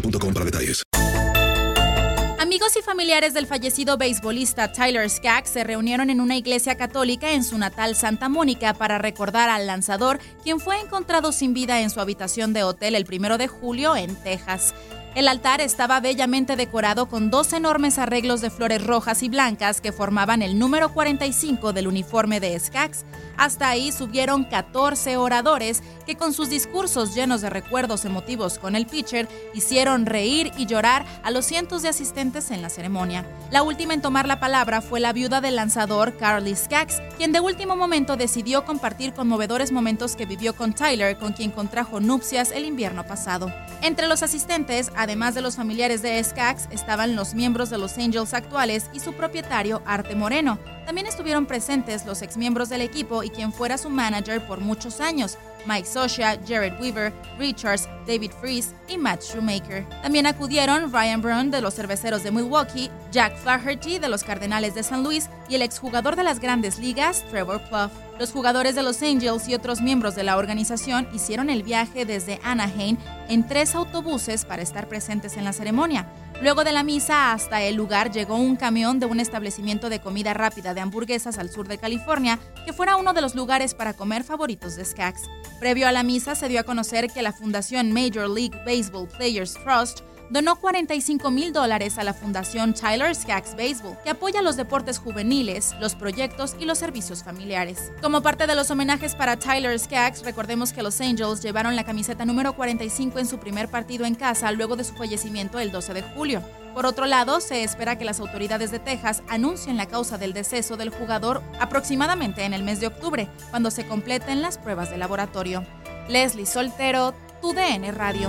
para detalles. Amigos y familiares del fallecido beisbolista Tyler Skaggs se reunieron en una iglesia católica en su natal Santa Mónica para recordar al lanzador, quien fue encontrado sin vida en su habitación de hotel el primero de julio en Texas. El altar estaba bellamente decorado con dos enormes arreglos de flores rojas y blancas que formaban el número 45 del uniforme de Skaggs. Hasta ahí subieron 14 oradores que con sus discursos llenos de recuerdos emotivos con el pitcher hicieron reír y llorar a los cientos de asistentes en la ceremonia. La última en tomar la palabra fue la viuda del lanzador Carly Skaggs, quien de último momento decidió compartir conmovedores momentos que vivió con Tyler, con quien contrajo nupcias el invierno pasado. Entre los asistentes, además de los familiares de Skaggs, estaban los miembros de los Angels actuales y su propietario Arte Moreno. También estuvieron presentes los exmiembros del equipo y quien fuera su manager por muchos años, Mike Socia, Jared Weaver, Richards, David Freese y Matt Shoemaker. También acudieron Ryan Brown de los Cerveceros de Milwaukee, Jack Flaherty de los Cardenales de San Luis y el exjugador de las Grandes Ligas, Trevor Plouffe. Los jugadores de los Angels y otros miembros de la organización hicieron el viaje desde Anaheim en tres autobuses para estar presentes en la ceremonia. Luego de la misa hasta el lugar llegó un camión de un establecimiento de comida rápida de hamburguesas al sur de California, que fuera uno de los lugares para comer favoritos de Skaggs. Previo a la misa se dio a conocer que la Fundación Major League Baseball Players Trust donó 45 mil dólares a la Fundación Tyler Skaggs Baseball, que apoya los deportes juveniles, los proyectos y los servicios familiares. Como parte de los homenajes para Tyler Skaggs, recordemos que los Angels llevaron la camiseta número 45 en su primer partido en casa luego de su fallecimiento el 12 de julio. Por otro lado, se espera que las autoridades de Texas anuncien la causa del deceso del jugador aproximadamente en el mes de octubre, cuando se completen las pruebas de laboratorio. Leslie Soltero, tu DN Radio.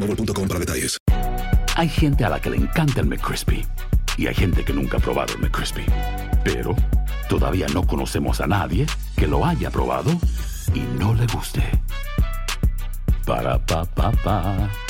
para detalles. Hay gente a la que le encanta el McCrispy y hay gente que nunca ha probado el McCrispy. Pero todavía no conocemos a nadie que lo haya probado y no le guste. Para pa pa pa.